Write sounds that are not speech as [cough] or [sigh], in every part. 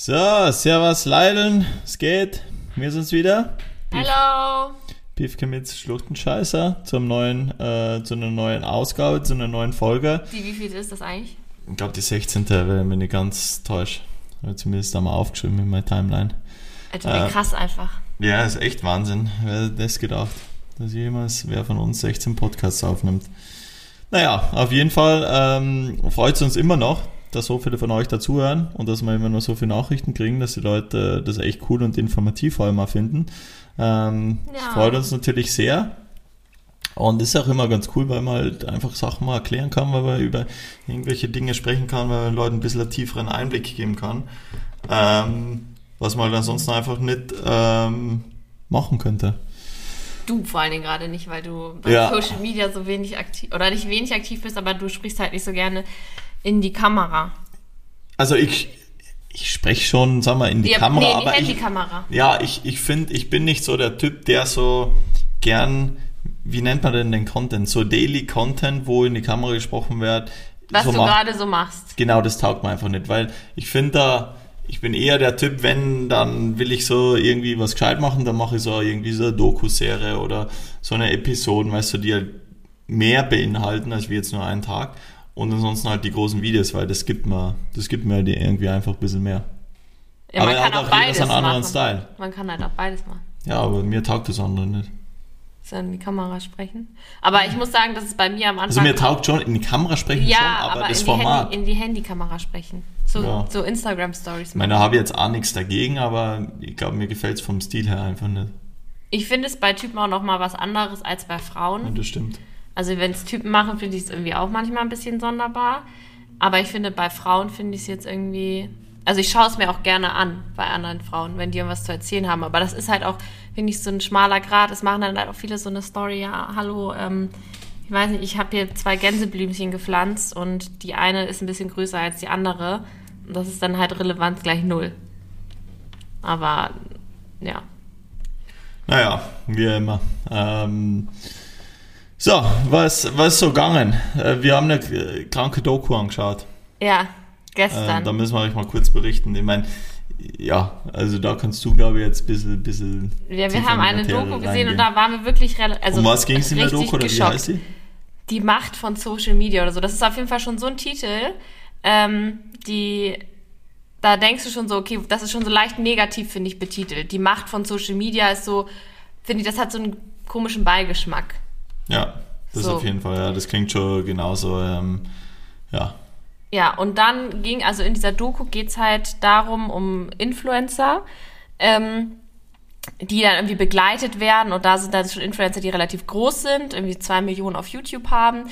So, Servus Leideln, es geht. Wir sind's wieder. Hallo. Piefke mit Schluchtenscheißer zum neuen, äh, zu einer neuen Ausgabe, zu einer neuen Folge. Die, wie viel ist das eigentlich? Ich glaube die 16. wenn ich mich nicht ganz täusche. Habe zumindest einmal aufgeschrieben in meiner Timeline. Wie Äh, krass einfach. Ja, ist echt Wahnsinn. Wer hätte das gedacht, dass jemals wer von uns 16 Podcasts aufnimmt. Naja, auf jeden Fall ähm, freut es uns immer noch, dass so viele von euch dazuhören und dass wir immer noch so viele Nachrichten kriegen, dass die Leute das echt cool und informativ vor allem auch finden. Ähm, Ja. Das freut uns natürlich sehr. Und ist auch immer ganz cool, weil man halt einfach Sachen mal erklären kann, weil man über irgendwelche Dinge sprechen kann, weil man den Leuten ein bisschen einen tieferen Einblick geben kann. Ähm, was man halt ansonsten einfach nicht ähm, machen könnte. Du vor allen Dingen gerade nicht, weil du bei Ja. Social Media so wenig aktiv oder nicht wenig aktiv bist, aber du sprichst halt nicht so gerne in die Kamera. Also ich, ich spreche schon, sag mal, in die Ja, Kamera, nee, in die aber ich, Handykamera. ja, ich, ich finde, ich bin nicht so der Typ, der so gern, wie nennt man denn den Content? So Daily Content, wo in die Kamera gesprochen wird. Was so du gerade so machst. Genau, das taugt mir einfach nicht, weil ich finde da, ich bin eher der Typ, wenn, dann will ich so irgendwie was gescheit machen, dann mache ich so irgendwie so eine Doku-Serie oder so eine Episode, weißt du, die halt mehr beinhalten als wie jetzt nur einen Tag. Und ansonsten halt die großen Videos, weil das gibt mir, das gibt mir die irgendwie einfach ein bisschen mehr. Ja, man Aber kann hat auch beides seinen anderen machen. Style. Man kann halt auch beides machen. Ja, aber mir taugt das andere nicht. So in die Kamera sprechen. Aber ich muss sagen, dass es bei mir am Anfang Also mir taugt schon in die Kamera sprechen ja, schon, aber, aber das in, die Format. Handy, in die Handykamera sprechen. So, Ja. so Instagram Stories ich meine, da habe ich jetzt auch nichts dagegen, aber ich glaube, mir gefällt es vom Stil her einfach nicht. Ich finde es bei Typen auch noch mal was anderes als bei Frauen. Ja, das stimmt. Also wenn es Typen machen, finde ich es irgendwie auch manchmal ein bisschen sonderbar. Aber ich finde, bei Frauen finde ich es jetzt irgendwie. Also ich schaue es mir auch gerne an bei anderen Frauen, wenn die irgendwas zu erzählen haben. Aber das ist halt auch, finde ich, so ein schmaler Grad. Es machen dann halt auch viele so eine Story, ja, hallo, ähm, ich weiß nicht, ich habe hier zwei Gänseblümchen gepflanzt und die eine ist ein bisschen größer als die andere. Und das ist dann halt Relevanz gleich null. Aber ja. Naja, wie immer. Ähm, so, was, was ist so gegangen? Äh, wir haben eine äh, kranke Doku angeschaut. Ja, Äh, gestern. da müssen wir euch mal kurz berichten. Ich meine, ja, also da kannst du, glaube ich, jetzt ein bisschen, bisschen ja, wir haben eine Doku gesehen reingehen. und da waren wir wirklich relativ. Also um was ging es in der Doku oder wie geschockt. heißt sie? Die Macht von Social Media oder so. Das ist auf jeden Fall schon so ein Titel, ähm, die, da denkst du schon so, okay, das ist schon so leicht negativ, finde ich, betitelt. Die Macht von Social Media ist so, finde ich, das hat so einen komischen Beigeschmack. Ja, das So. auf jeden Fall, ja, das klingt schon genauso, ähm, ja. Ja, und dann ging, also in dieser Doku geht's halt darum, um Influencer, ähm, die dann irgendwie begleitet werden. Und da sind dann schon Influencer, die relativ groß sind, irgendwie zwei Millionen auf YouTube haben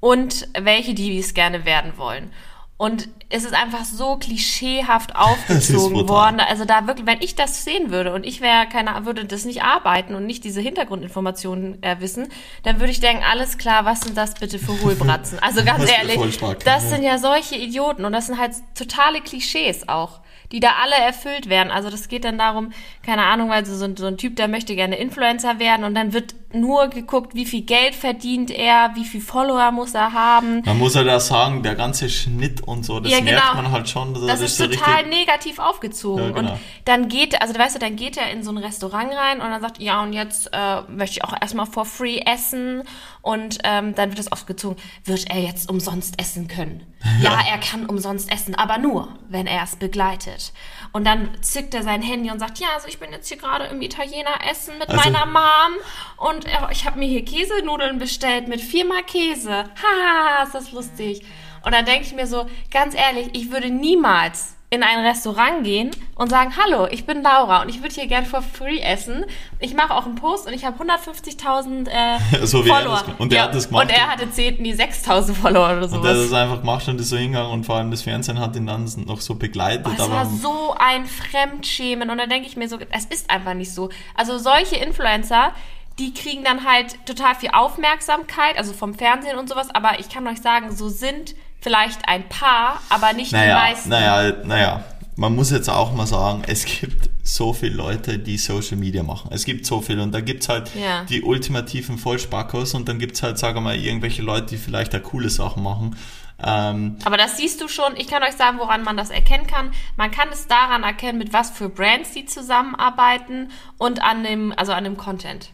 und welche, die es gerne werden wollen. Und es ist einfach so klischeehaft [laughs] aufgezogen worden. Also da wirklich, wenn ich das sehen würde und ich wäre keine, würde das nicht arbeiten und nicht diese Hintergrundinformationen äh, wissen, dann würde ich denken, alles klar, was sind das bitte für Hohlbratzen? Also [laughs] ganz ehrlich, das sind ja solche Idioten und das sind halt totale Klischees auch, die da alle erfüllt werden. Also das geht dann darum, keine Ahnung, weil so, so ein Typ, der möchte gerne Influencer werden und dann wird nur geguckt, wie viel Geld verdient er, wie viel Follower muss er haben. Man muss ja da sagen, der ganze Schnitt und so, das Ja, merkt genau. man halt schon. Das das ist so total negativ aufgezogen. Ja, genau. Und dann geht, also weißt du, dann geht er in so ein Restaurant rein und dann sagt, ja, und jetzt äh, möchte ich auch erstmal for free essen. Und ähm, dann wird das aufgezogen, wird er jetzt umsonst essen können? [laughs] Ja. Ja. er kann umsonst essen, aber nur, wenn er es begleitet. Und dann zückt er sein Handy und sagt, ja, also ich bin jetzt hier gerade im Italiener essen mit Also- meiner Mom und äh, ich habe mir hier Käsenudeln bestellt mit viermal Käse. [laughs] Haha, ist das lustig. Und dann denke ich mir so, ganz ehrlich, ich würde niemals in ein Restaurant gehen und sagen, hallo, ich bin Laura und ich würde hier gern for free essen. Ich mache auch einen Post und ich habe 150.000 äh, [laughs] So wie er Follower. das- und der hat das gemacht. Und er hatte 10, nee, 6.000 Follower oder Und sowas. der hat das einfach gemacht und ist so hingegangen und vor allem das Fernsehen hat ihn dann noch so begleitet. Es aber war so ein Fremdschämen und da denke ich mir so, es ist einfach nicht so. Also solche Influencer, die kriegen dann halt total viel Aufmerksamkeit, also vom Fernsehen und sowas, aber ich kann euch sagen, so sind vielleicht ein paar, aber nicht die naja, meisten. naja, naja, man muss jetzt auch mal sagen, es gibt so viele Leute, die Social Media machen. Es gibt so viele und da gibt's halt Ja. die ultimativen Vollspackos und dann gibt's halt, sagen wir mal, irgendwelche Leute, die vielleicht da coole Sachen machen. Ähm, Aber das siehst du schon. Ich kann euch sagen, woran man das erkennen kann. Man kann es daran erkennen, mit was für Brands die zusammenarbeiten und an dem, also an dem Content.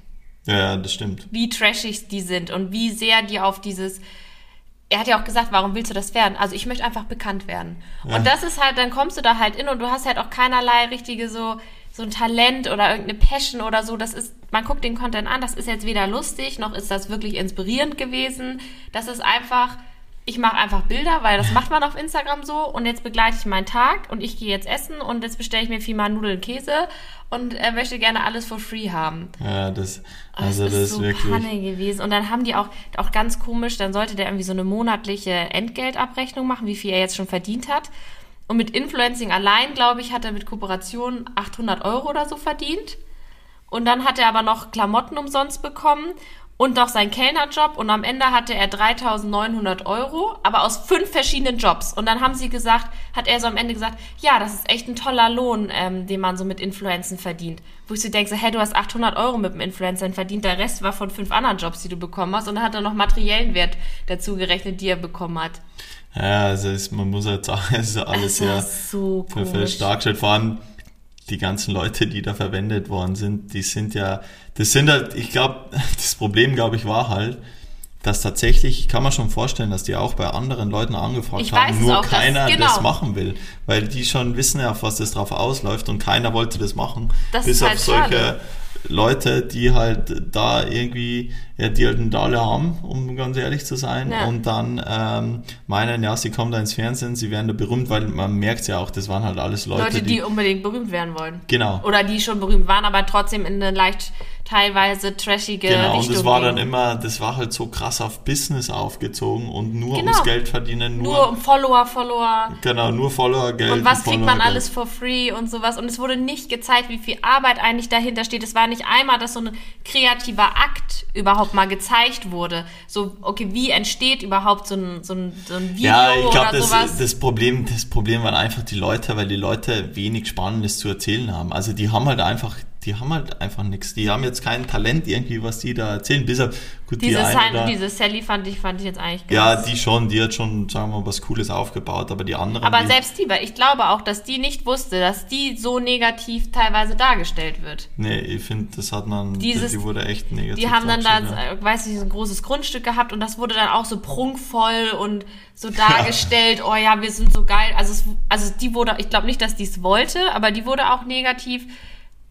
Ja, das stimmt. Wie trashig die sind und wie sehr die auf dieses. Er hat ja auch gesagt, warum willst du das werden? Also ich möchte einfach bekannt werden. Ja. Und das ist halt, dann kommst du da halt in und du hast halt auch keinerlei richtige so so ein Talent oder irgendeine Passion oder so. Das ist, man guckt den Content an, das ist jetzt weder lustig noch ist das wirklich inspirierend gewesen. Das ist einfach, ich mache einfach Bilder, weil das macht man auf Instagram so und jetzt begleite ich meinen Tag und ich gehe jetzt essen und jetzt bestelle ich mir viermal Nudeln und Käse und äh, möchte gerne alles for free haben. Ja, das, Oh, also das das ist so wirklich. Panne gewesen. Und dann haben die auch, auch ganz komisch, dann sollte der irgendwie so eine monatliche Entgeltabrechnung machen, wie viel er jetzt schon verdient hat. Und mit Influencing allein, glaube ich, hat er mit Kooperation 800 Euro oder so verdient. Und dann hat er aber noch Klamotten umsonst bekommen und noch seinen Kellnerjob. Und am Ende hatte er 3900 Euro, aber aus fünf verschiedenen Jobs. Und dann haben sie gesagt, hat er so am Ende gesagt, ja, das ist echt ein toller Lohn, ähm, den man so mit Influencen verdient. Wo ich so denke, so, hey, du hast 800 Euro mit dem Influencer verdient, der Rest war von fünf anderen Jobs, die du bekommen hast. Und dann hat er noch materiellen Wert dazu gerechnet, die er bekommen hat. Ja, also es, man muss halt sagen, [laughs] es ist alles ja so komisch. stark gestellt. Vor allem die ganzen Leute, die da verwendet worden sind, die sind ja, das sind halt, ich glaube, [laughs] das Problem, glaube ich, war halt, dass tatsächlich, ich kann man schon vorstellen, dass die auch bei anderen Leuten angefragt Ich haben, nur auch, keiner genau. das machen will. Weil die schon wissen ja, auf was das drauf ausläuft und keiner wollte das machen. Das bis ist auf halt solche. Leute, die halt da irgendwie, ja, die halt einen Dalle haben, um ganz ehrlich zu sein, Ja. und dann ähm, meinen, ja, sie kommen da ins Fernsehen, sie werden da berühmt, weil man merkt ja auch, das waren halt alles Leute, Leute, die unbedingt berühmt werden wollen. Genau. Oder die schon berühmt waren, aber trotzdem in eine leicht teilweise trashige Genau, Richtung und das war dann immer, das war halt so krass auf Business aufgezogen und nur Genau. ums Geld verdienen, nur, Nur um Follower, Follower. genau, nur Follower, Geld. Und was kriegt Follower, man Geld. alles for free und sowas. Und es wurde nicht gezeigt, wie viel Arbeit eigentlich dahinter steht. Es war nicht einmal, dass so ein kreativer Akt überhaupt mal gezeigt wurde. So, okay, wie entsteht überhaupt so ein, so ein, so ein Video Ja, ich oder glaube, sowas? das, das, Problem, das Problem waren einfach die Leute, weil die Leute wenig Spannendes zu erzählen haben. Also die haben halt einfach, die haben halt einfach nichts. Die haben jetzt kein Talent irgendwie, was die da erzählen. Bis auf, gut, diese, die eine San- da, diese Sally fand ich, fand ich jetzt eigentlich Ja, ganz- die schon, die hat schon, sagen wir mal, was Cooles aufgebaut, aber die anderen. Aber die, selbst die, weil ich glaube auch, dass die nicht wusste, dass die so negativ teilweise dargestellt wird. Nee, ich finde, das hat man, Dieses- die wurde echt negativ. Die haben dann da, ja. weiß ich, so ein großes Grundstück gehabt und das wurde dann auch so prunkvoll und so dargestellt, [laughs] oh ja, wir sind so geil. Also, es, also die wurde, ich glaube nicht, dass die es wollte, aber die wurde auch negativ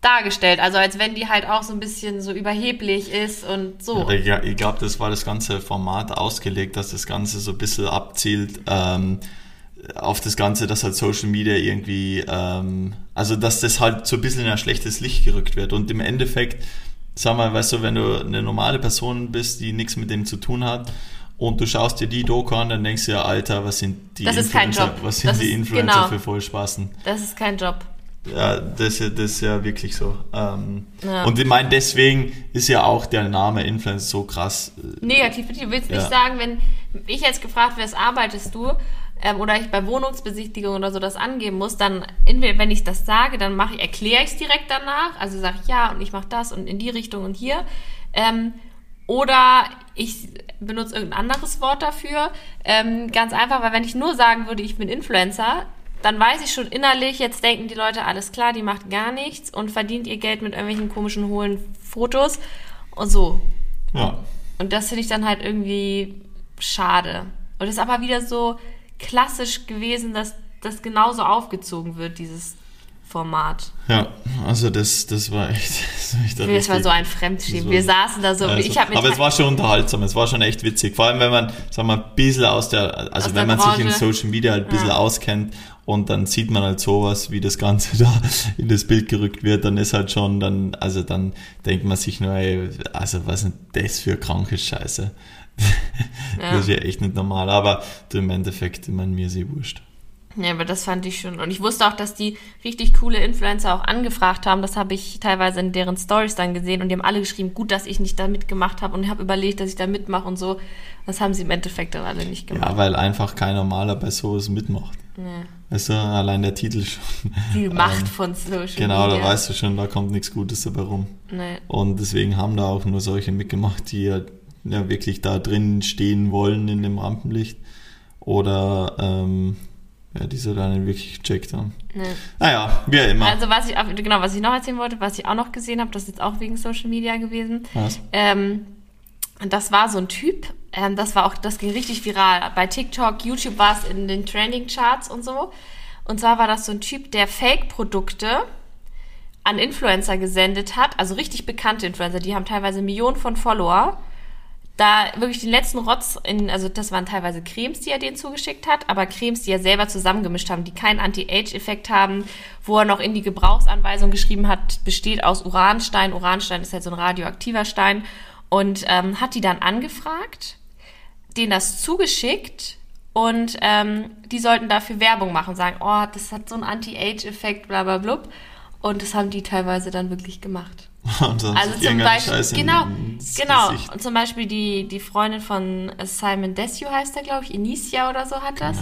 dargestellt. Also als wenn die halt auch so ein bisschen so überheblich ist und so. Ja, ich glaube, das war das ganze Format ausgelegt, dass das Ganze so ein bisschen abzielt ähm, auf das Ganze, dass halt Social Media irgendwie, ähm, also dass das halt so ein bisschen in ein schlechtes Licht gerückt wird. Und im Endeffekt, sag mal, weißt du, wenn du eine normale Person bist, die nichts mit dem zu tun hat, und du schaust dir die Doku an, dann denkst du ja, Alter, was sind die Das Influencer, Job. was sind Das die ist- Influencer genau. für Vollspaßen? Das ist kein Job. Ja, das, ist ja- das ist ja wirklich so. Ähm, Ja. Und ich meine, deswegen ist ja auch der Name Influencer so krass. äh, Negativ. Du willst nicht Ja. sagen, wenn ich jetzt gefragt werde, arbeitest du? Ähm, oder ich bei Wohnungsbesichtigung oder so das angeben muss, dann entweder wenn ich das sage, dann mache ich, erkläre ich es direkt danach. Also sage ich ja und ich mache das und in die Richtung und hier. Ähm, oder ich benutze irgendein anderes Wort dafür. Ähm, ganz einfach, weil wenn ich nur sagen würde, ich bin Influencer, dann weiß ich schon innerlich, jetzt denken die Leute, alles klar, die macht gar nichts und verdient ihr Geld mit irgendwelchen komischen, hohlen Fotos und so. Ja. Und das finde ich dann halt irgendwie schade. Und es ist aber wieder so klassisch gewesen, dass das genauso aufgezogen wird, dieses Format. Ja, also das, das war echt. [laughs] Das war, echt Das war so ein Fremdschämen. so- Wir saßen da so Also, ich mit aber es war schon unterhaltsam, es war schon echt witzig. Vor allem, wenn man, sagen wir, ein bisschen aus der, also Aus wenn der man sich in Branche. Social Media halt ein bisschen Ja. auskennt und dann sieht man halt sowas, wie das Ganze [laughs] da in das Bild gerückt wird, dann ist halt schon, dann, also dann denkt man sich nur, ey, also was ist denn das für kranke Scheiße? [laughs] Ja. Das ist ja echt nicht normal, aber du, im Endeffekt, ich meine, mir ist eh wurscht. Ja, aber das fand ich schon. Und ich wusste auch, dass die richtig coole Influencer auch angefragt haben. Das habe ich teilweise in deren Stories dann gesehen. Und die haben alle geschrieben, gut, dass ich nicht da mitgemacht habe. Und ich habe überlegt, dass ich da mitmache und so. Das haben sie im Endeffekt dann alle nicht gemacht. Ja, weil einfach kein Normaler bei sowas mitmacht. Ja. Weißt du, allein der Titel schon. Die [laughs] Macht Ähm, von Social Genau, Media. da weißt du schon, da kommt nichts Gutes dabei rum. Nee. Und deswegen haben da auch nur solche mitgemacht, die ja, ja wirklich da drin stehen wollen in dem Rampenlicht. oder ähm, ja, die sie dann wirklich gecheckt haben. Nee. Naja, wie immer. Also was ich, auch- genau, was ich noch erzählen wollte, was ich auch noch gesehen habe, das ist jetzt auch wegen Social Media gewesen. Was? Ähm, das war so ein Typ, ähm, das war auch, das ging richtig viral. Bei TikTok, YouTube war es in den Trending Charts und so. Und zwar war das so ein Typ, der Fake-Produkte an Influencer gesendet hat, also richtig bekannte Influencer, die haben teilweise Millionen von Follower. Da wirklich den letzten Rotz in, also das waren teilweise Cremes, die er denen zugeschickt hat, aber Cremes, die er selber zusammengemischt haben, die keinen Anti-Age-Effekt haben, wo er noch in die Gebrauchsanweisung geschrieben hat, besteht aus Uranstein. Uranstein ist halt so ein radioaktiver Stein und ähm, hat die dann angefragt, denen das zugeschickt und ähm, die sollten dafür Werbung machen, sagen, oh, das hat so einen Anti-Age-Effekt, bla bla blub. Und das haben die teilweise dann wirklich gemacht. [laughs] Und sonst Also zum Beispiel, Scheiße genau, genau. Gesicht. Und zum Beispiel die, die Freundin von Simon Desue heißt er, glaube ich, Inicia oder so hat das.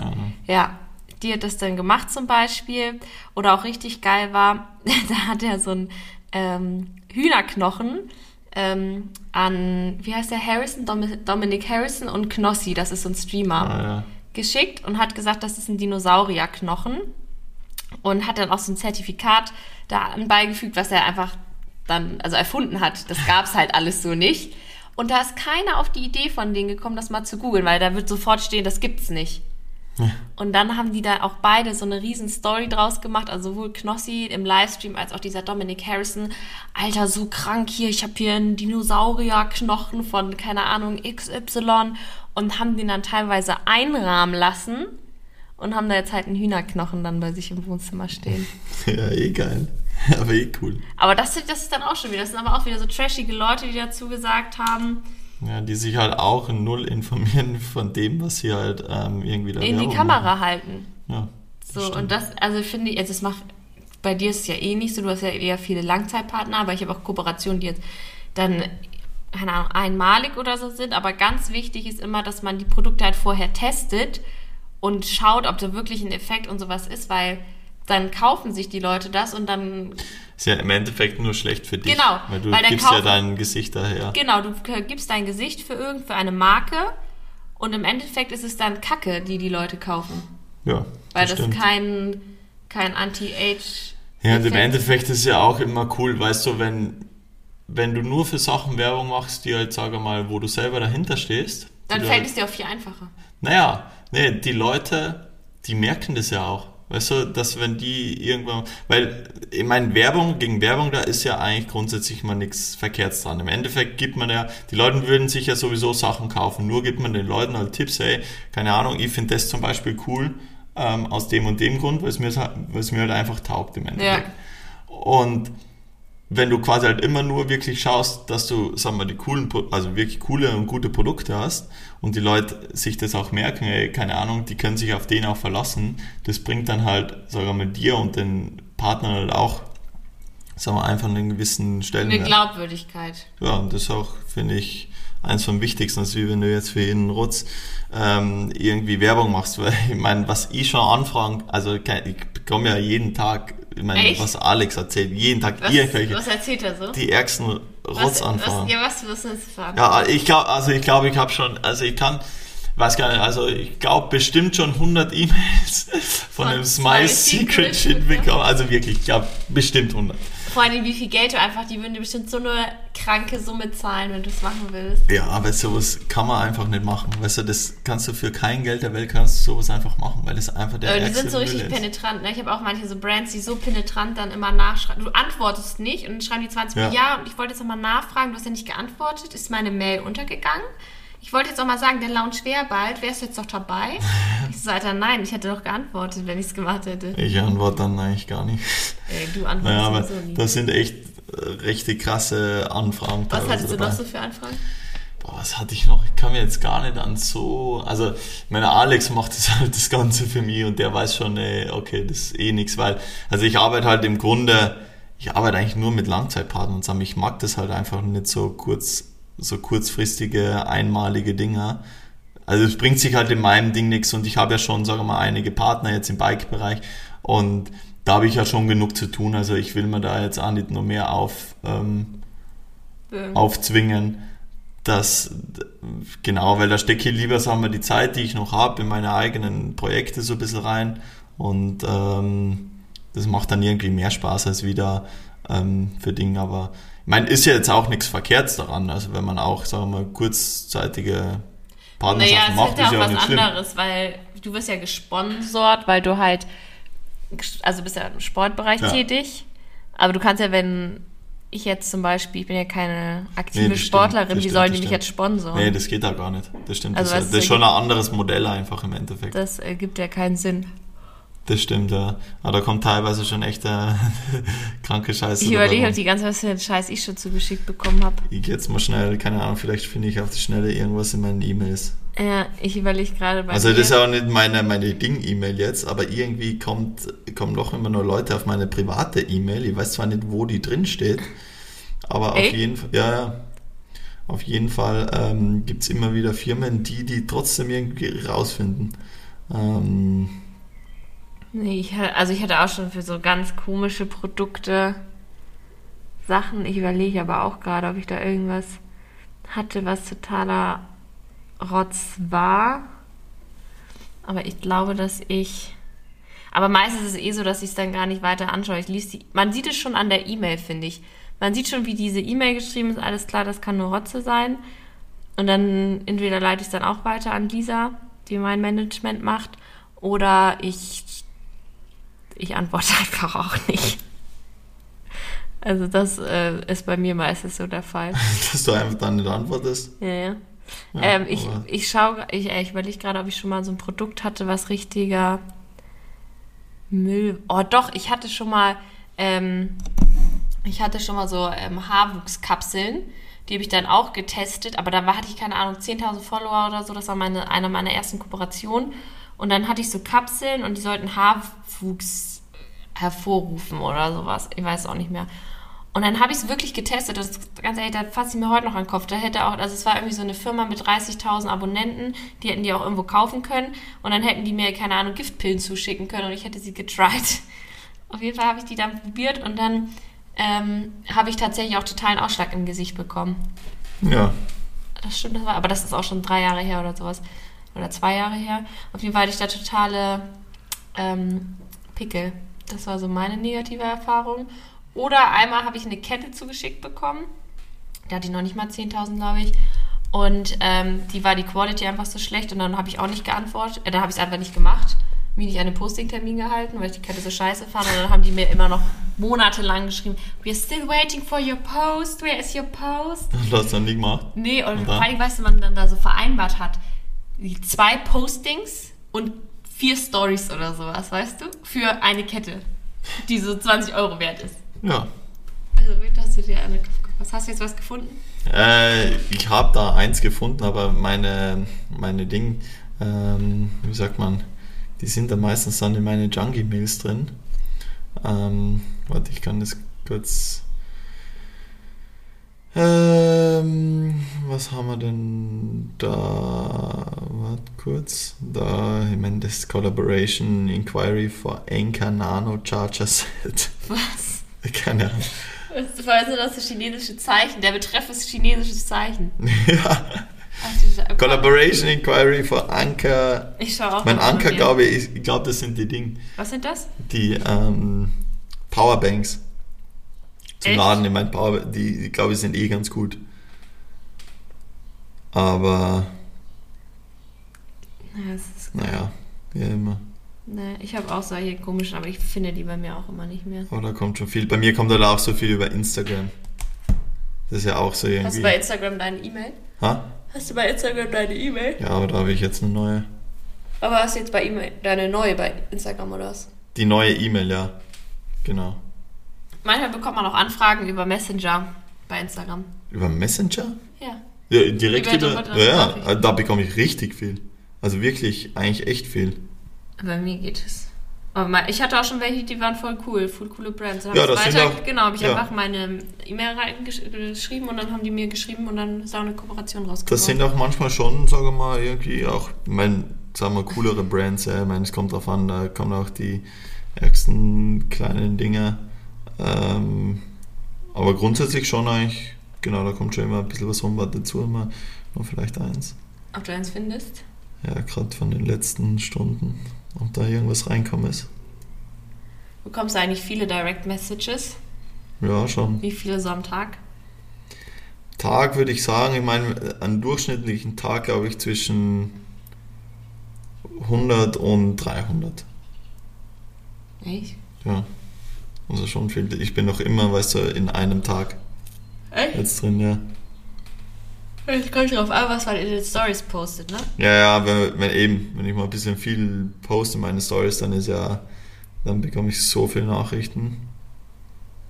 Ja, die hat das dann gemacht zum Beispiel. Oder auch richtig geil war, [laughs] da hat er so einen ähm, Hühnerknochen ähm, an, wie heißt der, Harrison, Domi- Dominic Harrison und Knossi, das ist so ein Streamer, Ah, ja. geschickt und hat gesagt, das ist ein Dinosaurierknochen und hat dann auch so ein Zertifikat da beigefügt, was er einfach dann, also erfunden hat. Das gab's halt alles so nicht. Und da ist keiner auf die Idee von denen gekommen, das mal zu googeln, weil da wird sofort stehen, das gibt's nicht. Und dann haben die da auch beide so eine riesen Story draus gemacht, also sowohl Knossi im Livestream als auch dieser Dominic Harrison. Alter, so krank hier, ich habe hier einen Dinosaurierknochen von, keine Ahnung, XY und haben den dann teilweise einrahmen lassen und haben da jetzt halt einen Hühnerknochen dann bei sich im Wohnzimmer stehen. [laughs] ja, eh geil. [laughs] Aber eh cool. Aber das, das ist dann auch schon wieder, das sind aber auch wieder so trashige Leute, die dazu gesagt haben, Ja, die sich halt auch null informieren von dem, was sie halt ähm, irgendwie da in die Kamera halten. Machen. Ja, So, stimmt. und das, also finde ich, also macht, bei dir ist es ja eh nicht so, du hast ja eher viele Langzeitpartner, aber ich habe auch Kooperationen, die jetzt dann, keine Ahnung, einmalig oder so sind, aber ganz wichtig ist immer, dass man die Produkte halt vorher testet und schaut, ob da wirklich ein Effekt und sowas ist, weil dann kaufen sich die Leute das und dann, Ist ja im Endeffekt nur schlecht für dich. Genau, Weil du weil gibst ja kaufen- dein Gesicht daher. genau, du gibst dein Gesicht für irgend, für eine Marke und im Endeffekt ist es dann Kacke, die die Leute kaufen, Ja, weil das das, kein, kein Anti-Age Ja, und im Effekt. Endeffekt ist es ja auch immer cool, weißt du, wenn, wenn du nur für Sachen Werbung machst, die halt, sage mal, wo du selber dahinter stehst. Dann fällt halt, es dir auch viel einfacher. Naja, nee, die Leute, die merken das ja auch. Weißt du, dass wenn die irgendwann, weil ich meine, Werbung gegen Werbung, da ist ja eigentlich grundsätzlich mal nichts Verkehrts dran. Im Endeffekt gibt man ja, die Leute würden sich ja sowieso Sachen kaufen, nur gibt man den Leuten halt Tipps, hey, keine Ahnung, ich finde das zum Beispiel cool, ähm, aus dem und dem Grund, weil es mir, weil es mir halt einfach taugt im Endeffekt. Und wenn du quasi halt immer nur wirklich schaust, dass du, sagen wir, die coolen, also wirklich coole und gute Produkte hast und die Leute sich das auch merken, ey, keine Ahnung, die können sich auf den auch verlassen, das bringt dann halt, sagen wir mal, dir und den Partnern halt auch, sagen wir, einfach einen gewissen Eine Stellenwert. Glaubwürdigkeit. Ja, und das auch, finde ich, eins vom Wichtigsten, ist wie wenn du jetzt für jeden Rutz ähm, irgendwie Werbung machst, weil [laughs] ich meine, was ich schon anfragen, also ich bekomme ja jeden Tag, ich meine, Echt? was Alex erzählt, jeden Tag Was, irgendwelche, was erzählt er so? die ärgsten Rotzanfragen. ja, was, was ist das Ja, ich glaube, also ich glaube, ich habe schon, also ich kann, weiß gar nicht, also ich glaube bestimmt schon 100 E-Mails [laughs] von, Von dem Smile Secret Shit bekommen. Also wirklich, ich glaube bestimmt 100. Vor allem, wie viel Geld du einfach, die würden dir bestimmt so eine kranke Summe zahlen, wenn du es machen willst. Ja, aber sowas kann man einfach nicht machen. Weißt du, das kannst du für kein Geld der Welt kannst du sowas einfach machen, weil das einfach der Aber die sind so richtig ist. penetrant. Ne? Ich habe auch manche so Brands, die so penetrant dann immer nachschreiben. Du antwortest nicht und dann schreiben die 20 Ja. Mal ja. Und ich wollte jetzt nochmal nachfragen, du hast ja nicht geantwortet. Ist meine Mail untergegangen? Ich wollte jetzt auch mal sagen, der Lounge wäre bald. Wärst du jetzt doch dabei? [laughs] ich so, Alter, nein, ich hätte doch geantwortet, wenn ich es gemacht hätte. Ich antworte dann eigentlich gar nicht. Ey, du antwortest Naja, aber nie. das sind echt äh, richtig krasse Anfragen. Was hattest du dabei. noch so für Anfragen? Boah, was hatte ich noch? Ich kann mir jetzt gar nicht an so. Also, meine, Alex macht das [laughs] halt das Ganze für mich und der weiß schon, ey, okay, das ist eh nichts, weil, also ich arbeite halt im Grunde, ich arbeite eigentlich nur mit Langzeitpartnern zusammen. Ich mag das halt einfach nicht so kurz, so kurzfristige, einmalige Dinger. Also es bringt sich halt in meinem Ding nichts und ich habe ja schon, sagen wir mal, einige Partner jetzt im Bike-Bereich und da habe ich ja schon genug zu tun. Also ich will mir da jetzt auch nicht noch mehr auf, ähm, aufzwingen. das, genau, weil da stecke ich lieber, sagen wir, die Zeit, die ich noch habe, in meine eigenen Projekte so ein bisschen rein und ähm, das macht dann irgendwie mehr Spaß als wieder ähm, für Dinge, aber meine, ist ja jetzt auch nichts Verkehrts daran, also wenn man auch, sagen wir mal, kurzzeitige Partnerschaften naja, macht, es ist ja auch was schlimm. anderes, weil du wirst ja gesponsort, weil du halt, also bist ja im Sportbereich Ja. tätig, aber du kannst ja, wenn ich jetzt zum Beispiel, ich bin ja keine aktive Nee, stimmt, Sportlerin, wie sollen die mich jetzt sponsoren? Nee, das geht da gar nicht. Das stimmt. Also das, das ist ist schon ein anderes Modell einfach im Endeffekt. das ergibt ja keinen Sinn. Das stimmt, ja. Aber da kommt teilweise schon echt äh, [laughs] kranke Scheiße Ich überlege halt die ganze Zeit, was für einen Scheiß ich schon zugeschickt bekommen habe. Ich gehe jetzt mal schnell, keine Ahnung, vielleicht finde ich auf die Schnelle irgendwas in meinen E-Mails. Ja, ich überlege gerade bei Also das ist ja auch nicht meine, meine Ding-E-Mail jetzt, aber irgendwie kommt, kommen doch immer nur Leute auf meine private E-Mail. Ich weiß zwar nicht, wo die drin steht, aber auf Echt? jeden Fall, ja, ja. Auf jeden Fall ähm, gibt es immer wieder Firmen, die die trotzdem irgendwie rausfinden. Ähm, Nee, ich hatte, also ich hatte auch schon für so ganz komische Produkte Sachen. Ich überlege aber auch gerade, ob ich da irgendwas hatte, was totaler Rotz war. Aber ich glaube, dass ich. Aber meistens ist es eh so, dass ich es dann gar nicht weiter anschaue. Ich lies die, man sieht es schon an der E-Mail, finde ich. Man sieht schon, wie diese E-Mail geschrieben ist. Alles klar, das kann nur Rotze sein. Und dann entweder leite ich es dann auch weiter an Lisa, die mein Management macht, oder ich, ich antworte [laughs] einfach auch nicht. Also das äh, ist bei mir meistens so der Fall. [laughs] dass du einfach dann nicht antwortest. Ja, ja. Ja, ähm, ich ich schaue, ich, äh, ich überlege gerade, ob ich schon mal so ein Produkt hatte, was richtiger Müll. Oh, doch, ich hatte schon mal, ähm, ich hatte schon mal so ähm, Haarwuchskapseln. Die habe ich dann auch getestet, aber da hatte ich keine Ahnung, 10.000 Follower oder so. Das war meine, eine meiner ersten Kooperationen. Und dann hatte ich so Kapseln und die sollten Haarwuchs hervorrufen oder sowas. Ich weiß auch nicht mehr. Und dann habe ich es wirklich getestet. Das ist ganz ehrlich, da fasse ich mir heute noch an den Kopf. Da hätte auch, also es war irgendwie so eine Firma mit 30.000 Abonnenten, die hätten die auch irgendwo kaufen können. Und dann hätten die mir, keine Ahnung, Giftpillen zuschicken können und ich hätte sie getried. [laughs] Auf jeden Fall habe ich die dann probiert und dann ähm, habe ich tatsächlich auch totalen Ausschlag im Gesicht bekommen. Ja. Das stimmt, das war, aber das ist auch schon drei Jahre her oder sowas. Oder zwei Jahre her. Auf jeden Fall hatte ich da totale ähm, Pickel. Das war so meine negative Erfahrung. Oder einmal habe ich eine Kette zugeschickt bekommen. Da hatte ich noch nicht mal 10.000, glaube ich. Und ähm, die war die Quality einfach so schlecht und dann habe ich auch nicht geantwortet. Äh, dann habe ich es einfach nicht gemacht. Mich nicht an den Posting-Termin gehalten, weil ich die Kette so scheiße fand. Und dann haben die mir immer noch monatelang geschrieben, we're still waiting for your post. Where is your post? [laughs] Du hast dann nie gemacht. Nee, und, Und vor allem, weißt du, man dann da so vereinbart hat, zwei Postings und vier Stories oder sowas, weißt du? Für eine Kette, die so 20 Euro wert ist. Ja. Also, hast du dir eine, was hast du jetzt was gefunden? Äh, ich habe da eins gefunden, aber meine, meine Ding, ähm, wie sagt man, die sind da meistens dann in meine Junkie-Mails drin. Ähm, warte, ich kann das kurz. Ähm, was haben wir denn da? Warte kurz. Da, ich meine, das Collaboration Inquiry for Anchor Nano Charger Set. Was? [laughs] Keine Ahnung. Das war also das chinesische Zeichen. Der Betreff ist chinesisches Zeichen. [laughs] ja. Ach, Scheiße. Collaboration Inquiry for Anchor. Ich schaue auch. Mein Anker, glaube ich, ich glaube, das sind die Dinge, Was sind das? die ähm, Powerbanks zum Echt? Laden. Ich meine, Power, die, die glaube ich, sind eh ganz gut. Aber, Ja, das ist, naja, wie immer. ne, ich habe auch solche komischen, aber ich finde die bei mir auch immer nicht mehr. Aber da kommt schon viel. Bei mir kommt halt auch so viel über Instagram. Das ist ja auch so Hast irgendwie. du bei Instagram deine E-Mail? ha? Hast du bei Instagram deine E-Mail? Ja, aber da habe ich jetzt eine neue. Aber hast du jetzt bei E-Mail deine neue bei Instagram oder was? Die neue E-Mail, ja. Genau. Manchmal bekommt man auch Anfragen über Messenger bei Instagram. Über Messenger? Ja. Ja, direkt Über- über. Ja, ja, da bekomme ich richtig viel. Also wirklich, eigentlich echt viel. Bei mir geht es. Aber mal- ich hatte auch schon welche, die waren voll cool, voll coole Brands. Dann Ja, das sind weiter, auch- Genau, habe ich ja. einfach meine E-Mail reingeschrieben und dann haben die mir geschrieben und dann ist auch eine Kooperation rausgekommen. Das sind auch manchmal schon, sagen wir mal, irgendwie auch, ich meine, sagen wir, coolere Brands, ich meine, es kommt drauf an, da kommen auch die ärgsten kleinen Dinge. Ähm, aber grundsätzlich schon eigentlich genau, da kommt schon immer ein bisschen was rum, dazu immer noch vielleicht eins. Ob du eins findest? Ja, gerade von den letzten Stunden, ob da irgendwas reinkommen ist. Bekommst du eigentlich viele Direct Messages? Ja, schon. Wie viele so am Tag? Tag würde ich sagen, ich meine, einen durchschnittlichen Tag glaube ich zwischen 100 und 300. Echt? Ja, also schon viel. Ich bin noch immer, weißt du, in einem Tag Echt? jetzt drin, ja. Es kommt drauf an, was man in den Stories postet, ne? Ja, ja, wenn, wenn eben, wenn ich mal ein bisschen viel poste in meine Stories, dann ist ja, dann bekomme ich so viele Nachrichten.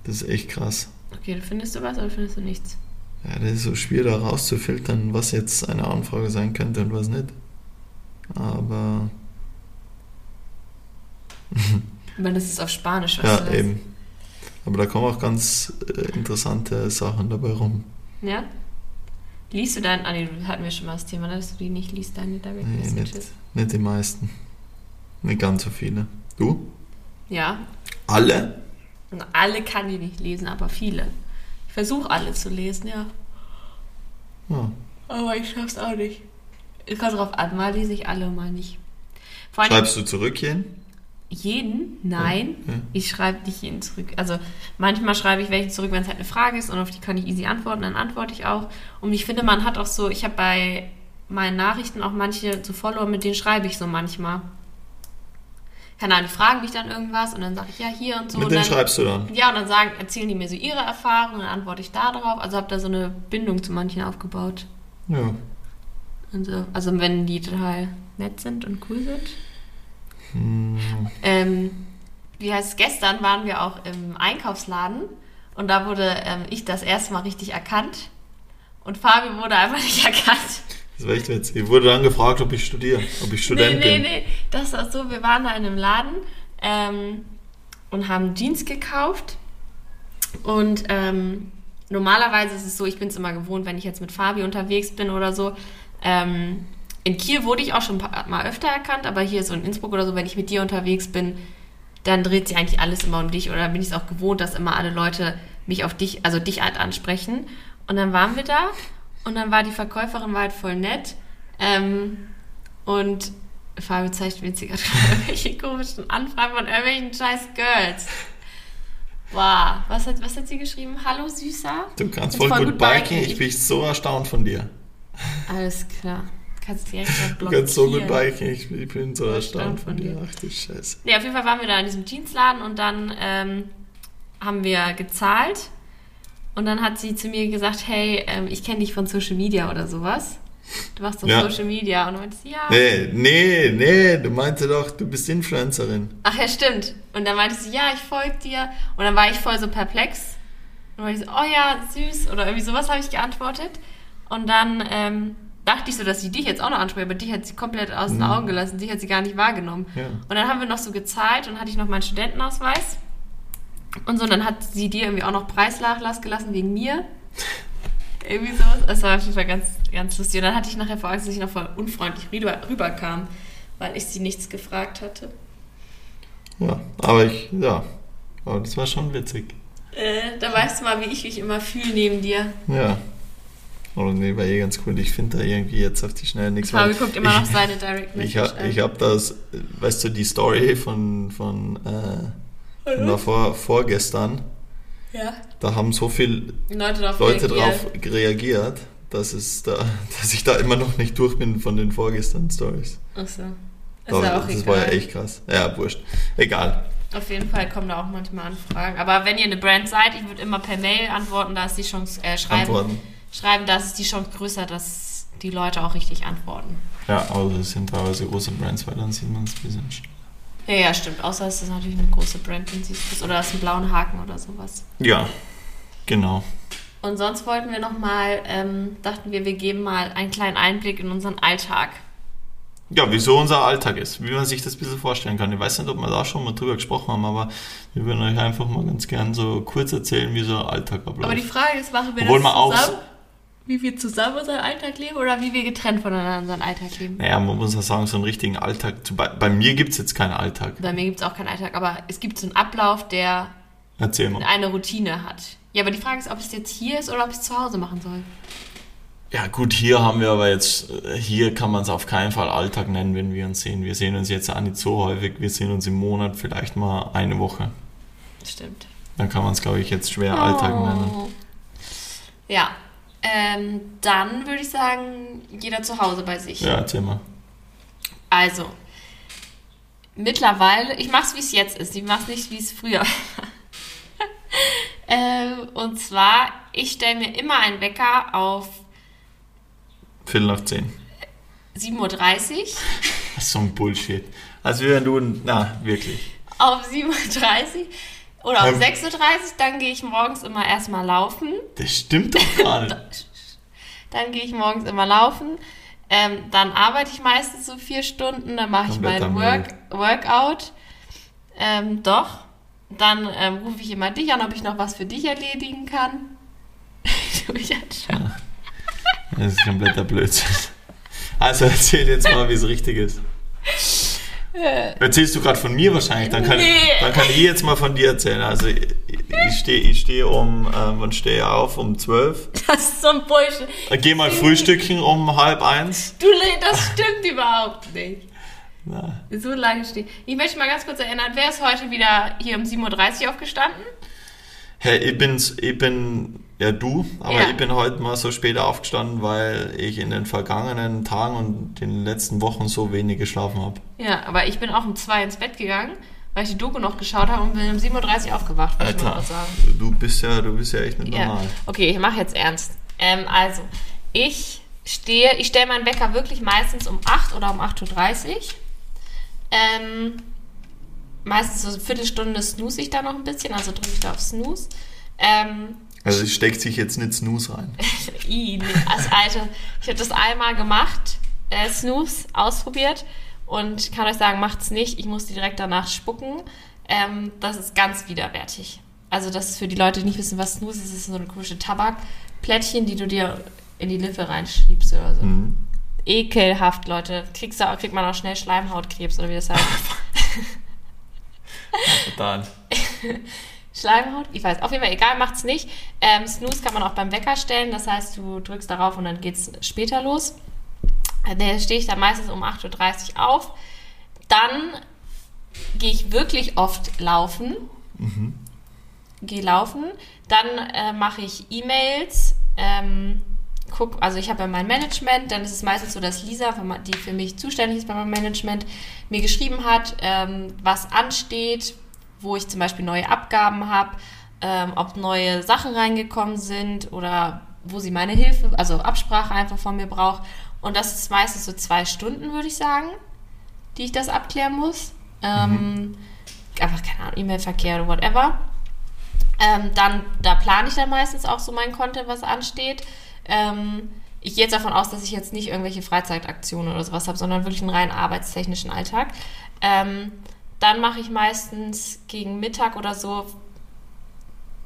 Das ist echt krass. Okay, findest du was oder findest du nichts? Ja, das ist so schwer da rauszufiltern, was jetzt eine Anfrage sein könnte und was nicht. Aber Ich meine, das ist auf Spanisch, weißt ja, eben. Aber da kommen auch ganz äh, interessante Sachen dabei rum. Ja? Liest du dein, ah nee, hatten wir schon mal das Thema, dass du die nicht liest, deine Direct Nee, nicht, Messages? nicht die meisten. Nicht ganz so viele. Du? Ja. Alle? Alle kann ich nicht lesen, aber viele. Ich versuche alle zu lesen, ja. Ja. Aber ich schaff's auch nicht. Es kommt drauf an, mal lese ich alle, mal nicht. Vor allem Schreibst du zurück jeden? Jeden? Nein. Ja. Ich schreibe nicht jeden zurück. Also manchmal schreibe ich welche zurück, wenn es halt eine Frage ist und auf die kann ich easy antworten, dann antworte ich auch. Und ich finde, man hat auch so, ich habe bei meinen Nachrichten auch manche zu Follower, mit denen schreibe ich so manchmal. Keine Ahnung, die fragen mich dann irgendwas und dann sage ich ja hier und so. Mit und denen dann, schreibst du dann? Ja, und dann sagen, erzählen die mir so ihre Erfahrungen, dann antworte ich da drauf. Also habe da so eine Bindung zu manchen aufgebaut. Ja. Und so. Also wenn die total nett sind und cool sind. Hm. Ähm, wie heißt es, gestern waren wir auch im Einkaufsladen und da wurde ähm, ich das erste Mal richtig erkannt und Fabi wurde einfach nicht [laughs] erkannt. Das war echt witzig. Ich wurde dann gefragt, ob ich studiere, ob ich Student nee, nee, bin. nee, das war so, wir waren da in einem Laden ähm, und haben Jeans gekauft und ähm, normalerweise ist es so, ich bin es immer gewohnt, wenn ich jetzt mit Fabi unterwegs bin oder so, ähm, in Kiel wurde ich auch schon Mal öfter erkannt, aber hier so in Innsbruck oder so, wenn ich mit dir unterwegs bin, dann dreht sich eigentlich alles immer um dich oder bin ich es auch gewohnt, dass immer alle Leute mich auf dich, also dich halt ansprechen. Und dann waren wir da und dann war die Verkäuferin war halt voll nett ähm, und Fabi zeigt mir jetzt gerade [laughs] irgendwelche komischen Anfragen von irgendwelchen scheiß Girls. Wow, was hat, was hat sie geschrieben? Hallo Süßer? Du kannst Ist voll, gut biken. Ich bin so erstaunt von dir. Alles klar. Kannst direkt mal [laughs] Du blockieren. kannst so gut biken. Ich, ich bin so erstaunt von dir. Ach du Scheiße. Nee, auf jeden Fall waren wir da in diesem Jeansladen und dann ähm, haben wir gezahlt. Und dann hat sie zu mir gesagt, hey, ähm, ich kenne dich von Social Media oder sowas. Du machst doch Ja. Social Media. Und dann meinte sie, ja. Nee, nee, nee, du meinte doch, du bist Influencerin. Ach ja, stimmt. Und dann meinte sie, ja, ich folge dir. Und dann war ich voll so perplex. Und dann meinte sie, oh ja, süß. Oder irgendwie sowas habe ich geantwortet. Und dann ähm, dachte ich so, dass sie dich jetzt auch noch anspricht. Aber dich hat sie komplett aus den Augen gelassen. Dich hat sie gar nicht wahrgenommen. Ja. Und dann haben wir noch so gezahlt und hatte ich noch meinen Studentenausweis. Und so, und dann hat sie dir irgendwie auch noch Preisnachlass gelassen wegen mir. Irgendwie so. Das war auf jeden Fall ganz, ganz lustig. Und dann hatte ich nachher vor Angst, dass ich noch voll unfreundlich rüber, rüberkam, weil ich sie nichts gefragt hatte. Ja, aber ich, ja, aber das war schon witzig. Äh, da weißt du mal, wie ich mich immer fühle neben dir. Ja. Oder nee, war eh ganz cool. Ich finde da irgendwie jetzt auf die Schnelle nichts Fabi weil guckt immer noch ich, seine Direct [laughs] Ich Message habe an. ich hab das, weißt du, die Story von, von, äh, von davor, vorgestern, ja. da haben so viele Leute drauf Leute reagieren. drauf reagiert, dass, es da, [laughs] dass ich da immer noch nicht durch bin von den vorgestern Stories. Achso. Ist Aber ja auch das egal. war ja echt krass. Ja, wurscht. Egal. Auf jeden Fall kommen da auch manchmal Anfragen. Aber wenn ihr eine Brand seid, ich würde immer per Mail antworten, da ist die Chance, äh, schreiben, Antworten. Schreiben, da ist die Chance größer, dass die Leute auch richtig antworten. Ja, aber das sind teilweise große Brands, weil dann sieht man es ein bisschen schneller. Ja, ja, stimmt. Außer es ist natürlich eine große Brand, wenn sie es ist. Oder es ist ein blauen Haken oder sowas. Ja, genau. Und sonst wollten wir nochmal, ähm, dachten wir, wir geben mal einen kleinen Einblick in unseren Alltag. Ja, wieso unser Alltag ist, wie man sich das ein bisschen vorstellen kann. Ich weiß nicht, ob wir da schon mal drüber gesprochen haben, aber wir würden euch einfach mal ganz gern so kurz erzählen, wie so ein Alltag abläuft. Aber die Frage ist, machen wir Obwohl das man auch- zusammen? Wie wir zusammen unseren Alltag leben oder wie wir getrennt voneinander unseren Alltag leben? naja, man muss ja sagen, so einen richtigen Alltag. Bei, bei mir gibt es jetzt keinen Alltag. Bei mir gibt es auch keinen Alltag, aber es gibt so einen Ablauf, der eine Routine hat. Ja, aber die Frage ist, ob es jetzt hier ist oder ob ich es zu Hause machen soll. Ja gut, hier haben wir aber jetzt, hier kann man es auf keinen Fall Alltag nennen, wenn wir uns sehen. Wir sehen uns jetzt auch nicht so häufig, wir sehen uns im Monat vielleicht mal eine Woche. Stimmt. Dann kann man es, glaube ich, jetzt schwer Alltag nennen. Oh. Ja, ähm, dann würde ich sagen, jeder zu Hause bei sich. Ja, erzähl mal. Also, mittlerweile, ich mache es, wie es jetzt ist. Ich mache es nicht, wie es früher war. [laughs] ähm, und zwar, ich stelle mir immer einen Wecker auf Viertel nach zehn. 7.30 Uhr. Das ist so ein Bullshit. Also wenn du, na, wirklich. Auf 7.30 Uhr oder Ähm. 6.30 Uhr, dann gehe ich morgens immer erstmal laufen. Das stimmt doch [laughs] gar nicht. Dann gehe ich morgens immer laufen. Ähm, dann arbeite ich meistens so vier Stunden, dann mache ich Kompletter mein Work, Workout. Ähm, doch. Dann ähm, rufe ich immer dich an, ob ich noch was für dich erledigen kann. [laughs] Das ist kompletter Blödsinn. Also erzähl jetzt mal, wie es richtig ist. [laughs] Erzählst du gerade von mir wahrscheinlich? Dann kann, Nee. dann kann ich jetzt mal von dir erzählen. Also ich, ich stehe ich steh um, ähm, wann stehe ich auf? Um zwölf. Das ist so ein Bullshit. Äh, Geh mal frühstücken um halb eins. Du, das stimmt überhaupt nicht. Na, So lange steht. Ich möchte mal ganz kurz erinnern, wer ist heute wieder hier um 7.30 Uhr aufgestanden? Hey, ich bin's, ich bin ja du, aber Ja. ich bin heute mal so spät aufgestanden, weil ich in den vergangenen Tagen und den letzten Wochen so wenig geschlafen habe. Ja, aber ich bin auch um 2 ins Bett gegangen, weil ich die Doku noch geschaut habe und bin um 7.30 Uhr aufgewacht, muss ich mal sagen. du bist ja, du bist ja echt nicht Ja. normal. Okay, ich mache jetzt ernst. Ähm, also, ich stehe, ich stelle meinen Wecker wirklich meistens um 8 oder um 8.30 Uhr. Ähm, meistens so eine Viertelstunde snooze ich da noch ein bisschen, also drücke ich da auf Snooze. Ähm, Also es steckt sich jetzt nicht Snooze rein. [laughs] I, nee, als alte. Ich habe das einmal gemacht, äh, Snooze, ausprobiert und kann euch sagen, macht's nicht. Ich musste direkt danach spucken. Ähm, das ist ganz widerwärtig. Also das ist für die Leute, die nicht wissen, was Snooze ist, das ist so eine komische Tabakplättchen, die du dir in die Lippe reinschiebst oder so. Mhm. Ekelhaft, Leute. Kriegst du, kriegt man auch schnell Schleimhautkrebs oder wie das heißt. [laughs] Total. Schleimhaut? Ich weiß, auf jeden Fall, egal, macht's nicht. Ähm, Snooze kann man auch beim Wecker stellen, das heißt, du drückst darauf und dann geht's später los. Da stehe ich dann meistens um 8.30 Uhr auf. Dann gehe ich wirklich oft laufen. Gehe laufen. Dann äh, mache ich E-Mails. Ähm, guck, also ich habe ja mein Management, dann ist es meistens so, dass Lisa, die für mich zuständig ist bei meinem Management, mir geschrieben hat, ähm, was ansteht, wo ich zum Beispiel neue Abgaben habe, ähm, ob neue Sachen reingekommen sind oder wo sie meine Hilfe, also Absprache einfach von mir braucht. Und das ist meistens so zwei Stunden, würde ich sagen, die ich das abklären muss. Ähm, einfach, keine Ahnung, E-Mail-Verkehr oder whatever. Ähm, dann, da plane ich dann meistens auch so mein Content, was ansteht. Ähm, ich gehe jetzt davon aus, dass ich jetzt nicht irgendwelche Freizeitaktionen oder sowas habe, sondern wirklich einen rein arbeitstechnischen Alltag. Ähm, dann mache ich meistens gegen Mittag oder so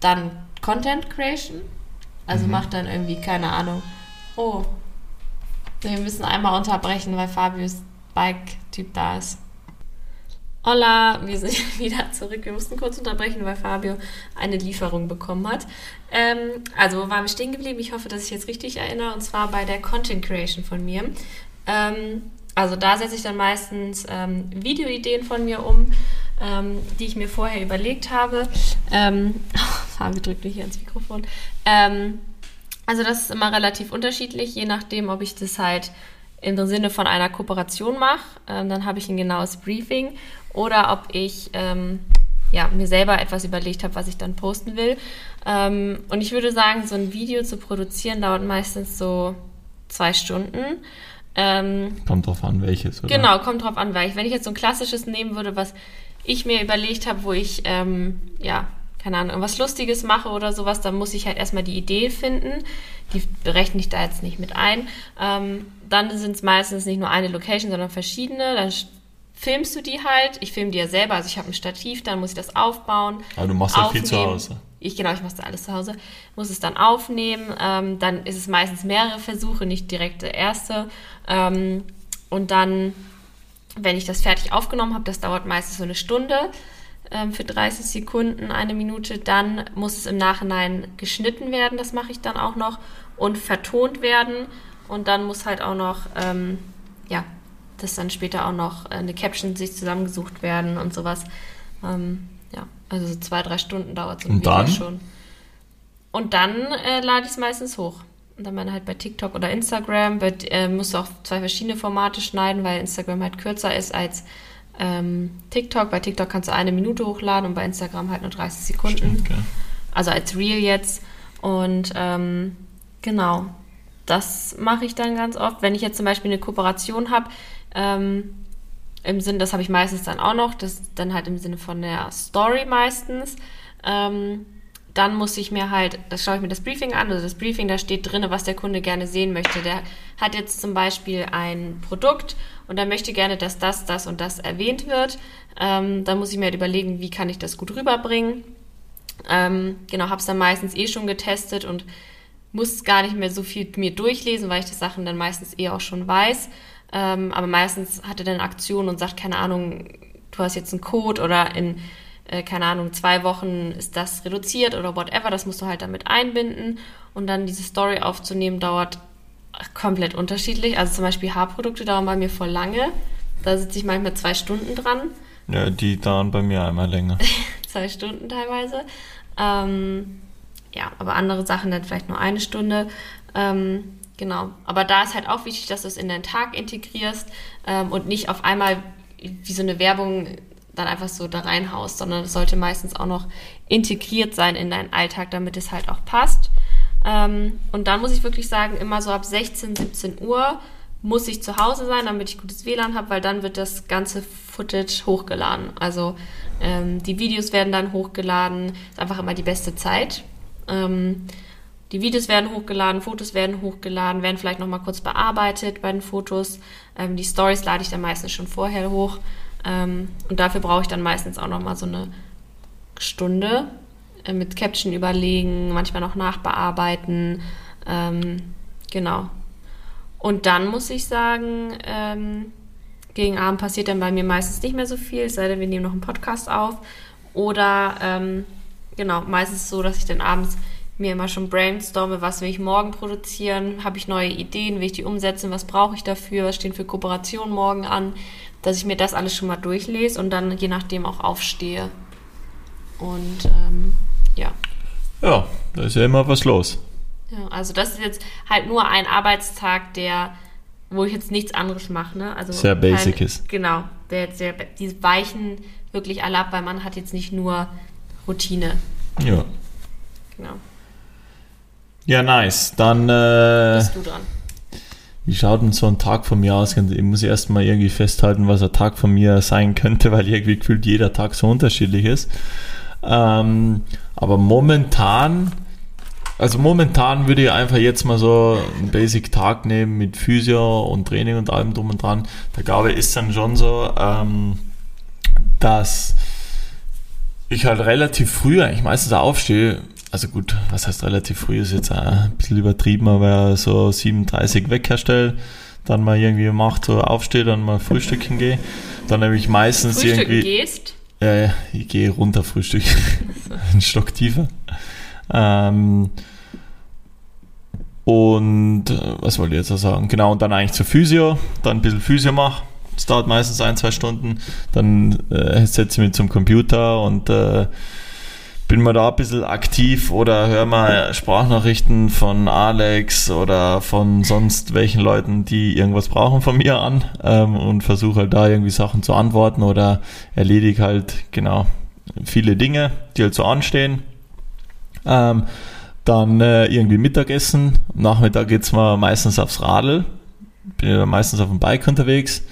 dann Content Creation. Also mache dann irgendwie, keine Ahnung. Oh, wir müssen einmal unterbrechen, weil Fabius Bike-Typ da ist. Hola, wir sind [laughs] wieder zurück. Wir mussten kurz unterbrechen, weil Fabio eine Lieferung bekommen hat. Ähm, also wo waren wir stehen geblieben? Ich hoffe, dass ich jetzt richtig erinnere. Und zwar bei der Content Creation von mir. Ähm, also da setze ich dann meistens ähm, Videoideen von mir um, ähm, die ich mir vorher überlegt habe. Ähm, [laughs] Fabio drückt mich hier ins Mikrofon. Ähm, also das ist immer relativ unterschiedlich, je nachdem, ob ich das halt im Sinne von einer Kooperation mache, ähm, dann habe ich ein genaues Briefing oder ob ich ähm, ja, mir selber etwas überlegt habe, was ich dann posten will. Ähm, und ich würde sagen, so ein Video zu produzieren dauert meistens so zwei Stunden. Ähm, Kommt drauf an, welches, oder? Genau, kommt drauf an, ich, wenn ich jetzt so ein klassisches nehmen würde, was ich mir überlegt habe, wo ich, ähm, ja, keine Ahnung, irgendwas Lustiges mache oder sowas, dann muss ich halt erstmal die Idee finden. Die berechne ich da jetzt nicht mit ein. Dann sind es meistens nicht nur eine Location, sondern verschiedene. Dann filmst du die halt. Ich filme die ja selber, also ich habe ein Stativ, dann muss ich das aufbauen. Aber du machst ja viel zu. Hause. Ich, genau, ich mache das alles zu Hause. Muss es dann aufnehmen. Ähm, dann ist es meistens mehrere Versuche, nicht direkt der erste. Ähm, und dann, wenn ich das fertig aufgenommen habe, das dauert meistens so eine Stunde. ähm, für 30 Sekunden, eine Minute. Dann muss es im Nachhinein geschnitten werden, das mache ich dann auch noch, und vertont werden. Und dann muss halt auch noch, ähm, ja, dass dann später auch noch eine Caption sich zusammengesucht werden und sowas. Ähm, ja, also so zwei, drei Stunden dauert so ein und Video dann? schon. Und dann äh, lade ich es meistens hoch. Und dann halt bei TikTok oder Instagram. Bei, äh, musst du auch zwei verschiedene Formate schneiden, weil Instagram halt kürzer ist als ähm, TikTok. Bei TikTok kannst du eine Minute hochladen und bei Instagram halt nur 30 Sekunden. Stimmt. Also als Real jetzt. Und ähm, genau, das mache ich dann ganz oft. Wenn ich jetzt zum Beispiel eine Kooperation habe, ähm, im Sinne, das habe ich meistens dann auch noch, das dann halt im Sinne von der Story meistens. Ähm, dann muss ich mir halt, das schaue ich mir das Briefing an, also das Briefing, da steht drin, was der Kunde gerne sehen möchte. Der hat jetzt zum Beispiel ein Produkt und er möchte gerne, dass das, das und das erwähnt wird. Ähm, dann muss ich mir halt überlegen, wie kann ich das gut rüberbringen. Ähm, genau, habe es dann meistens eh schon getestet und muss gar nicht mehr so viel mir durchlesen, weil ich die Sachen dann meistens eh auch schon weiß. Ähm, aber meistens hat er dann Aktion und sagt, keine Ahnung, du hast jetzt einen Code oder in äh, keine Ahnung, zwei Wochen ist das reduziert oder whatever, das musst du halt damit einbinden und dann diese Story aufzunehmen dauert komplett unterschiedlich. Also zum Beispiel Haarprodukte dauern bei mir voll lange. Da sitze ich manchmal zwei Stunden dran. Ja, die dauern bei mir einmal länger. [laughs] zwei Stunden teilweise. Ähm, ja, aber andere Sachen dann vielleicht nur eine Stunde. Ähm, genau. Aber da ist halt auch wichtig, dass du es in deinen Tag integrierst ähm, und nicht auf einmal wie so eine Werbung dann einfach so da reinhaust, sondern es sollte meistens auch noch integriert sein in deinen Alltag, damit es halt auch passt. Ähm, und dann muss ich wirklich sagen, immer so ab 16, 17 Uhr muss ich zu Hause sein, damit ich gutes WLAN habe, weil dann wird das ganze Footage hochgeladen. Also ähm, die Videos werden dann hochgeladen, ist einfach immer die beste Zeit. Ähm, die Videos werden hochgeladen, Fotos werden hochgeladen, werden vielleicht nochmal kurz bearbeitet bei den Fotos. Ähm, die Stories lade ich dann meistens schon vorher hoch. Ähm, und dafür brauche ich dann meistens auch nochmal so eine Stunde äh, mit Caption überlegen, manchmal noch nachbearbeiten. Ähm, genau. Und dann muss ich sagen, ähm, gegen Abend passiert dann bei mir meistens nicht mehr so viel, es sei denn, wir nehmen noch einen Podcast auf. Oder ähm, genau, meistens so, dass ich dann abends mir immer schon brainstorme, was will ich morgen produzieren, habe ich neue Ideen, will ich die umsetzen, was brauche ich dafür, was stehen für Kooperationen morgen an, dass ich mir das alles schon mal durchlese und dann je nachdem auch aufstehe. Und ähm, ja. Ja, da ist ja immer was los. Ja, also das ist jetzt halt nur ein Arbeitstag, der, wo ich jetzt nichts anderes mache, ne? Also sehr basic halt, ist. Genau, der jetzt sehr, die weichen wirklich alle ab, weil man hat jetzt nicht nur Routine. Ja. Genau. Ja, nice. Dann äh, bist du dran. Wie schaut denn so ein Tag von mir aus? Ich muss erstmal irgendwie festhalten, was ein Tag von mir sein könnte, [laughs] weil irgendwie gefühlt jeder Tag so unterschiedlich ist. Ähm, aber momentan, also momentan würde ich einfach jetzt mal so einen Basic-Tag nehmen mit Physio und Training und allem drum und dran. Der Gabe ist dann schon so, ähm, dass ich halt relativ früh eigentlich meistens aufstehe, also gut, was heißt relativ früh, ist jetzt ein bisschen übertrieben, aber so 37 wegherstelle, dann mal irgendwie um 8 Uhr aufstehe, dann mal frühstücken gehe, dann nämlich meistens frühstücken irgendwie... gehst? Ja, ja, ich gehe runter frühstücken, [laughs] einen Stock tiefer. Ähm, und äh, was wollte ich jetzt sagen? Genau, und dann eigentlich zur Physio, dann ein bisschen Physio mache. Das dauert meistens ein, zwei Stunden. Dann äh, setze ich mich zum Computer und äh, bin mal da ein bisschen aktiv oder höre mal Sprachnachrichten von Alex oder von sonst welchen Leuten, die irgendwas brauchen von mir an ähm, und versuche halt da irgendwie Sachen zu antworten oder erledige halt genau viele Dinge, die halt so anstehen. Ähm, dann äh, irgendwie Mittagessen. Nachmittag geht's mal meistens aufs Radl. Bin ja meistens auf dem Bike unterwegs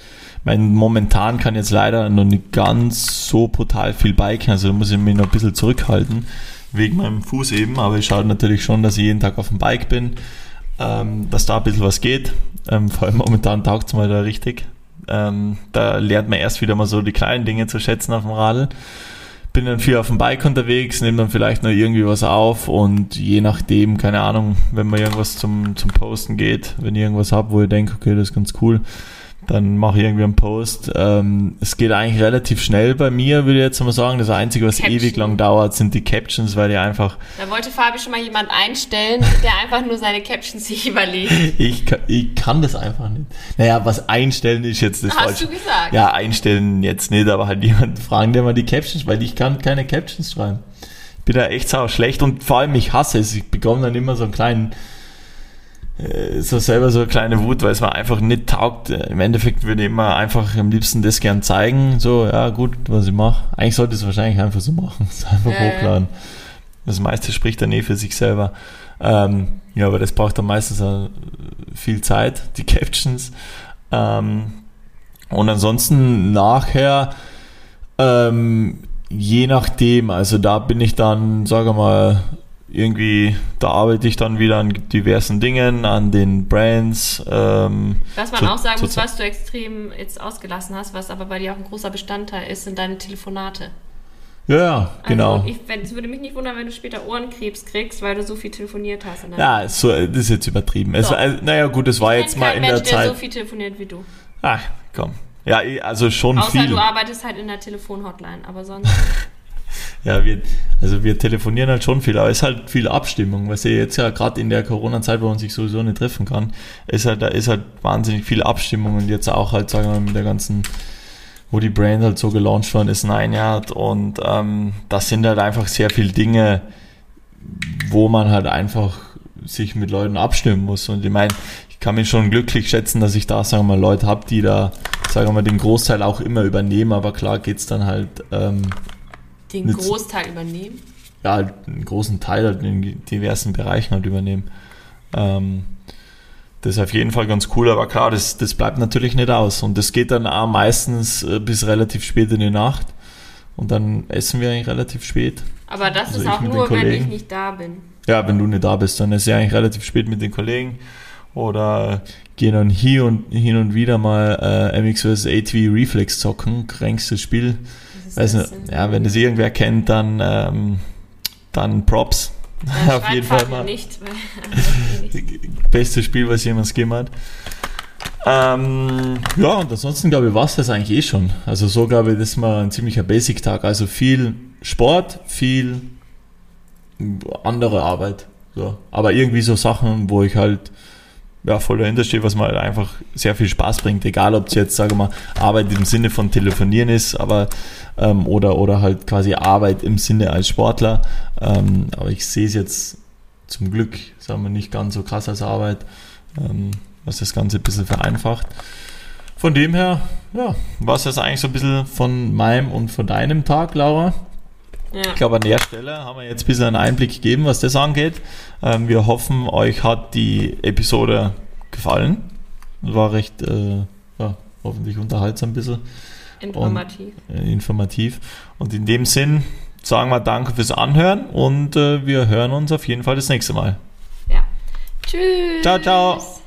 mein, momentan kann jetzt leider noch nicht ganz so brutal viel biken, also da muss ich mich noch ein bisschen zurückhalten, wegen meinem Fuß eben, aber ich schaue natürlich schon, dass ich jeden Tag auf dem Bike bin, ähm, dass da ein bisschen was geht. Ähm, vor allem momentan taugt es mal da richtig. Ähm, da lernt man erst wieder mal so die kleinen Dinge zu schätzen auf dem Radl. Bin dann viel auf dem Bike unterwegs, nehme dann vielleicht noch irgendwie was auf und je nachdem, keine Ahnung, wenn man irgendwas zum, zum Posten geht, wenn ich irgendwas habe, wo ich denke, okay, das ist ganz cool, dann mache ich irgendwie einen Post. Ähm, es geht eigentlich relativ schnell bei mir, würde ich jetzt mal sagen. Das Einzige, was Caption. ewig lang dauert, sind die Captions, weil die einfach, Da wollte Fabi schon mal jemand einstellen, der einfach nur seine Captions sich überlegt. [laughs] ich, kann- ich kann das einfach nicht. Naja, was einstellen ist jetzt das Hast Falsche. du gesagt? Ja, einstellen jetzt nicht, aber halt jemanden fragen, der mal die Captions, weil ich kann keine Captions schreiben. Ich bin da echt sau schlecht und vor allem ich hasse es. Ich bekomme dann immer so einen kleinen, so selber so eine kleine Wut, weil es mir einfach nicht taugt. Äh, Im Endeffekt würde ich immer einfach am liebsten das gern zeigen. So, ja gut, was ich mache. Eigentlich sollte ich es wahrscheinlich einfach so machen. [laughs] Es einfach ja. hochladen. Das meiste spricht dann eh für sich selber. Ähm, ja, aber das braucht dann meistens viel Zeit, die [laughs] Captions. Ähm, und ansonsten nachher, ähm, je nachdem, also da bin ich dann, sage mal, irgendwie, da arbeite ich dann wieder an diversen Dingen, an den Brands. Ähm, Was man zu- auch sagen muss, was du extrem jetzt ausgelassen hast, was aber bei dir auch ein großer Bestandteil ist, sind deine Telefonate. Ja, genau. Also wenn- es würde mich nicht wundern, wenn du später Ohrenkrebs kriegst, weil du so viel telefoniert hast. ja, so, das ist jetzt übertrieben. Es Doch. war, naja, gut, es war Ich jetzt mal in der Mensch, der Zeit. so viel telefoniert wie du. Ah, komm. Ja, eh, also schon Außer viel. du arbeitest halt in der Telefonhotline, aber sonst. [laughs] Ja, wir, also wir telefonieren halt schon viel, aber es ist halt viel Abstimmung, was ihr jetzt ja gerade in der Corona-Zeit, wo man sich sowieso nicht treffen kann, ist halt, da ist halt wahnsinnig viel Abstimmung und jetzt auch halt, sagen wir mal, mit der ganzen, wo die Brand halt so gelauncht worden ist, ein Jahr und ähm, das sind halt einfach sehr viele Dinge, wo man halt einfach sich mit Leuten abstimmen muss. Und ich meine, ich kann mich schon glücklich schätzen, dass ich da, sagen wir mal, Leute habe, die da, sagen wir mal, den Großteil auch immer übernehmen, aber klar geht's dann halt ähm, Den Mit- Großteil übernehmen. ja, halt einen großen Teil halt in diversen Bereichen halt übernehmen. Ähm, das ist auf jeden Fall ganz cool, aber klar, das, das bleibt natürlich nicht aus. Und das geht dann auch meistens äh, bis relativ spät in die Nacht. Und dann essen wir eigentlich relativ spät. Aber das Also ist auch nur, wenn ich nicht da bin. Ja, wenn du nicht da bist, dann ist ja eigentlich relativ spät mit den Kollegen. Oder gehen dann hier und hin und wieder mal äh, MX vs. ATV Reflex zocken. Krankstes Spiel. Weiß nicht, ja, wenn das irgendwer kennt, dann, ähm, dann Props. Dann [laughs] auf jeden Fall mal. nicht. Weil, [laughs] Beste Spiel, was jemals gegeben hat. Ähm, ja, und ansonsten glaube ich, war es das eigentlich eh schon. Also so glaube ich, das ist mal ein ziemlicher Basic-Tag. Also viel Sport, viel andere Arbeit. So. Aber irgendwie so Sachen, wo ich halt ja, voll dahinter stehe, was mir halt einfach sehr viel Spaß bringt. Egal, ob es jetzt, sage mal, Arbeit im Sinne von Telefonieren ist, aber ähm, oder, oder halt quasi Arbeit im Sinne als Sportler. Ähm, aber ich sehe es jetzt zum Glück, sagen wir, nicht ganz so krass als Arbeit, ähm, was das Ganze ein bisschen vereinfacht. Von dem her, ja, war es das eigentlich so ein bisschen von meinem und von deinem Tag, Laura. Ja. Ich glaube, an der Stelle haben wir jetzt ein bisschen einen Einblick gegeben, was das angeht. Ähm, wir hoffen, euch hat die Episode gefallen. War recht, äh, ja, hoffentlich unterhaltsam ein bisschen Informativ. äh, informativ. Und in dem Sinn sagen wir Danke fürs Anhören und äh, wir hören uns auf jeden Fall das nächste Mal. Ja. Tschüss. Ciao, ciao.